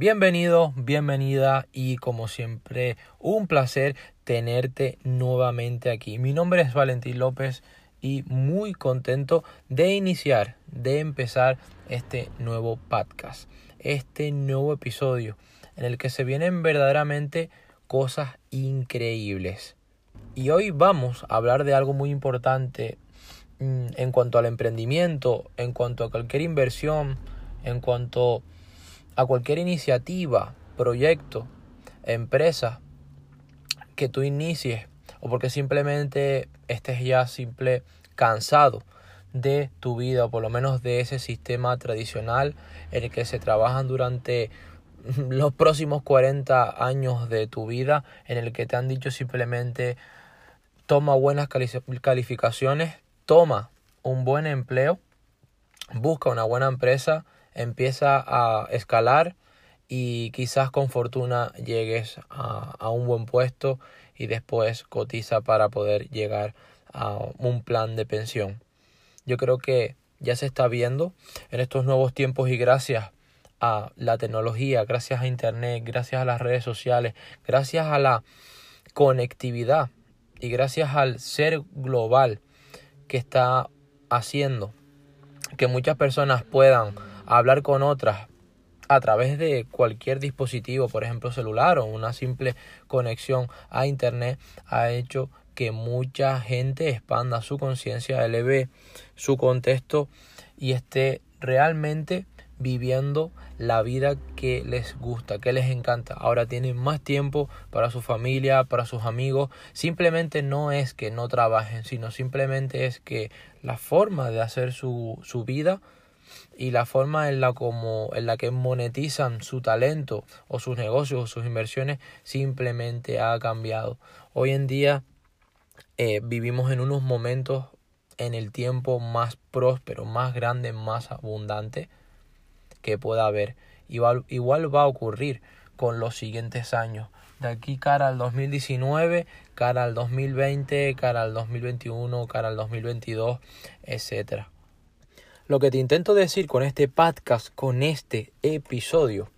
Bienvenido, bienvenida y como siempre un placer tenerte nuevamente aquí. Mi nombre es Valentín López y muy contento de iniciar, de empezar este nuevo podcast, este nuevo episodio en el que se vienen verdaderamente cosas increíbles. Y hoy vamos a hablar de algo muy importante mm, en cuanto al emprendimiento, en cuanto a cualquier inversión, en cuanto cualquier iniciativa, proyecto, empresa que tú inicies o porque simplemente estés ya simple cansado de tu vida o por lo menos de ese sistema tradicional en el que se trabajan durante los próximos 40 años de tu vida en el que te han dicho simplemente toma buenas calificaciones, toma un buen empleo, busca una buena empresa, empieza a escalar y quizás con fortuna llegues a, a, un buen puesto y después cotiza para poder llegar a un plan de pensión. Yo creo que ya se está viendo en estos nuevos tiempos y gracias a la tecnología, gracias a Internet, gracias a las redes sociales, gracias a la conectividad y gracias al ser global que está haciendo que muchas personas puedan hablar con otras a través de cualquier dispositivo, por ejemplo celular o una simple conexión a internet, ha hecho que mucha gente expanda su conciencia, eleve su contexto y esté realmente viviendo la vida que les gusta, que les encanta. Ahora tienen más tiempo para su familia, para sus amigos. Simplemente no es que no trabajen, sino simplemente es que la forma de hacer su, su vida y la forma en la como en la que monetizan su talento o sus negocios o sus inversiones simplemente ha cambiado. Hoy en día eh, vivimos en unos momentos en el tiempo más próspero, más grande, más abundante que pueda haber. Igual, igual va a ocurrir con los siguientes años. De aquí cara al 2019, cara al 2020, cara al 2021, cara al 2022, etcétera. Lo que te intento decir con este podcast, con este episodio,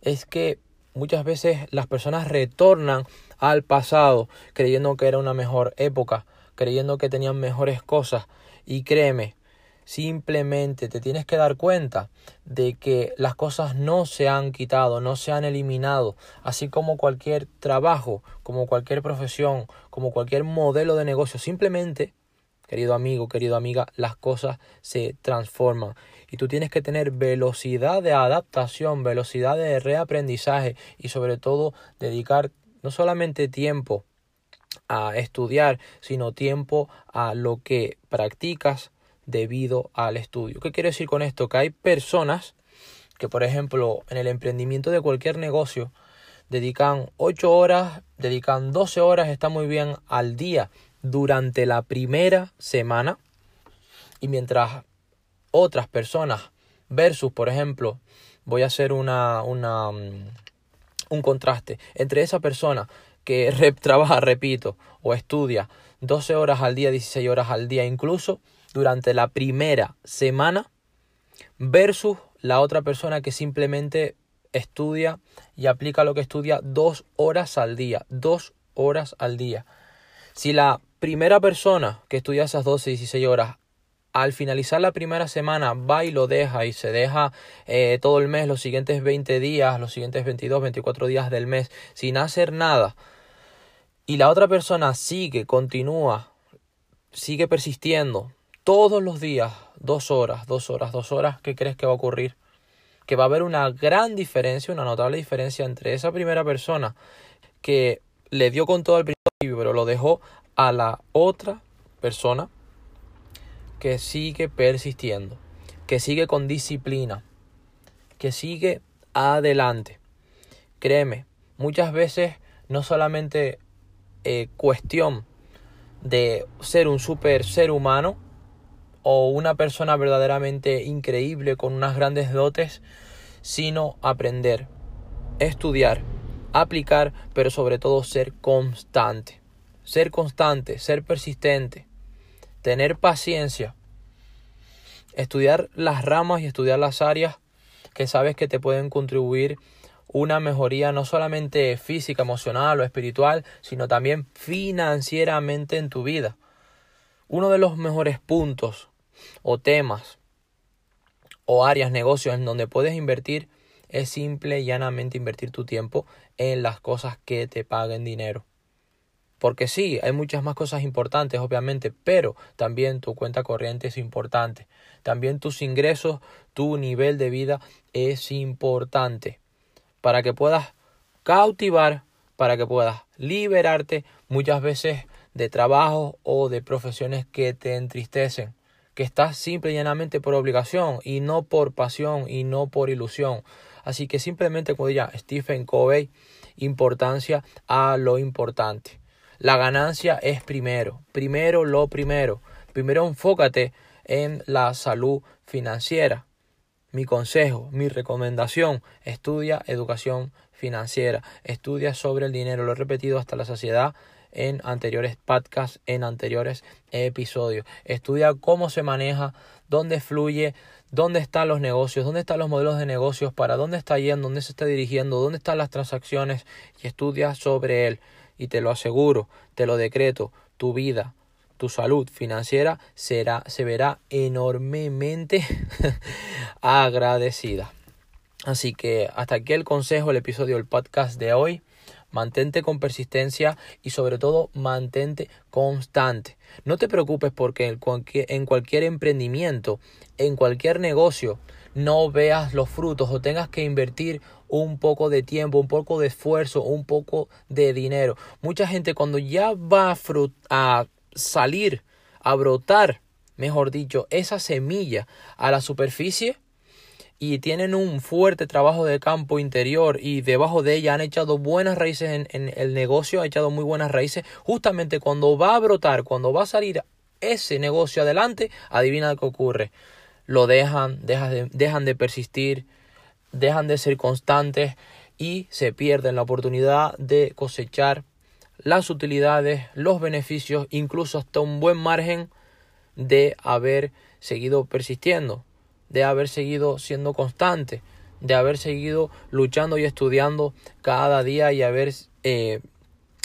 es que muchas veces las personas retornan al pasado creyendo que era una mejor época, creyendo que tenían mejores cosas. Y créeme, simplemente te tienes que dar cuenta de que las cosas no se han quitado, no se han eliminado, así como cualquier trabajo, como cualquier profesión, como cualquier modelo de negocio, simplemente querido amigo, querido amiga, las cosas se transforman. Y tú tienes que tener velocidad de adaptación, velocidad de reaprendizaje y sobre todo dedicar no solamente tiempo a estudiar, sino tiempo a lo que practicas debido al estudio. ¿Qué quiero decir con esto? Que hay personas que, por ejemplo, en el emprendimiento de cualquier negocio, dedican 8 horas, dedican 12 horas, está muy bien al día durante la primera semana y mientras otras personas versus, por ejemplo, voy a hacer una, una mm, un contraste entre esa persona que trabaja, repito, o estudia 12 horas al día, 16 horas al día, incluso durante la primera semana, versus la otra persona que simplemente estudia y aplica lo que estudia dos horas al día, dos horas al día. Si la primera persona que estudia esas 12, 16 horas, al finalizar la primera semana va y lo deja y se deja eh, todo el mes, los siguientes 20 días, los siguientes 22, 24 días del mes sin hacer nada, y la otra persona sigue, continúa, sigue persistiendo todos los días, dos horas, dos horas, dos horas, ¿qué crees que va a ocurrir? Que va a haber una gran diferencia, una notable diferencia entre esa primera persona que le dio con todo el principio, pero lo dejó a la otra persona que sigue persistiendo, que sigue con disciplina, que sigue adelante. Créeme, muchas veces no solamente eh, cuestión de ser un super ser humano o una persona verdaderamente increíble con unas grandes dotes, sino aprender, estudiar, aplicar, pero sobre todo ser constante ser constante, ser persistente, tener paciencia, estudiar las ramas y estudiar las áreas que sabes que te pueden contribuir una mejoría no solamente física, emocional o espiritual, sino también financieramente en tu vida. Uno de los mejores puntos o temas o áreas, negocios en donde puedes invertir es simple y llanamente invertir tu tiempo en las cosas que te paguen dinero. Porque sí, hay muchas más cosas importantes, obviamente, pero también tu cuenta corriente es importante. También tus ingresos, tu nivel de vida es importante. Para que puedas cautivar, para que puedas liberarte muchas veces de trabajo o de profesiones que te entristecen. Que estás simple y llanamente por obligación y no por pasión y no por ilusión. Así que simplemente como diría Stephen Covey, importancia a lo importante. La ganancia es primero, primero lo primero. Primero enfócate en la salud financiera. Mi consejo, mi recomendación, estudia educación financiera, estudia sobre el dinero, lo he repetido hasta la saciedad en anteriores podcasts, en anteriores episodios. Estudia cómo se maneja, dónde fluye, dónde están los negocios, dónde están los modelos de negocios, para dónde está yendo, dónde se está dirigiendo, dónde están las transacciones y estudia sobre él y te lo aseguro, te lo decreto, tu vida, tu salud financiera será, se verá enormemente agradecida. Así que hasta aquí el consejo, el episodio del podcast de hoy. Mantente con persistencia y sobre todo mantente constante. No te preocupes porque en cualquier emprendimiento, en cualquier negocio, no veas los frutos o tengas que invertir un poco de tiempo, un poco de esfuerzo, un poco de dinero. Mucha gente cuando ya va a, salir, a brotar, mejor dicho, esa semilla a la superficie, y tienen un fuerte trabajo de campo interior y debajo de ella han echado buenas raíces en, en, el negocio, han echado muy buenas raíces, justamente cuando va a brotar, cuando va a salir ese negocio adelante, adivina qué ocurre. Lo dejan, dejan de, dejan de persistir, dejan de ser constantes y se pierden la oportunidad de cosechar las utilidades, los beneficios, incluso hasta un buen margen de haber seguido persistiendo, de haber seguido siendo constante, de haber seguido luchando y estudiando cada día y haber eh,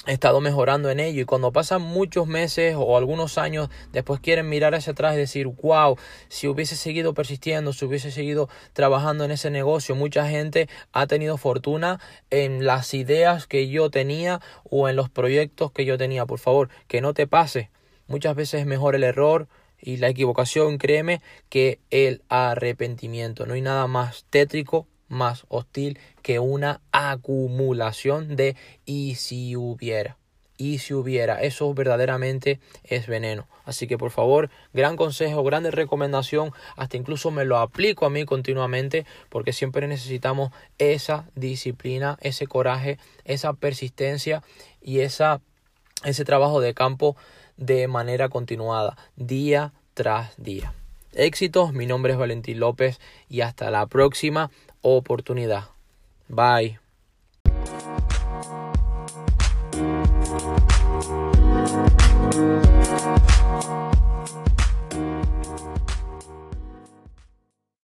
estado mejorando en ello. Y cuando pasan muchos meses o algunos años después quieren mirar hacia atrás y decir wow si hubiese seguido persistiendo si hubiese seguido trabajando en ese negocio mucha gente ha tenido fortuna en las ideas que yo tenía o en los proyectos que yo tenía por favor que no te pase. Muchas veces es mejor el error y la equivocación créeme que el arrepentimiento. No hay nada más tétrico más hostil que una acumulación de y si hubiera. Y si hubiera, eso verdaderamente es veneno. Así que por favor, gran consejo, grande recomendación, hasta incluso me lo aplico a mí continuamente porque siempre necesitamos esa disciplina, ese coraje, esa persistencia y esa, ese trabajo de campo de manera continuada, día tras día. Éxitos, mi nombre es Valentín López y hasta la próxima oportunidad. Bye.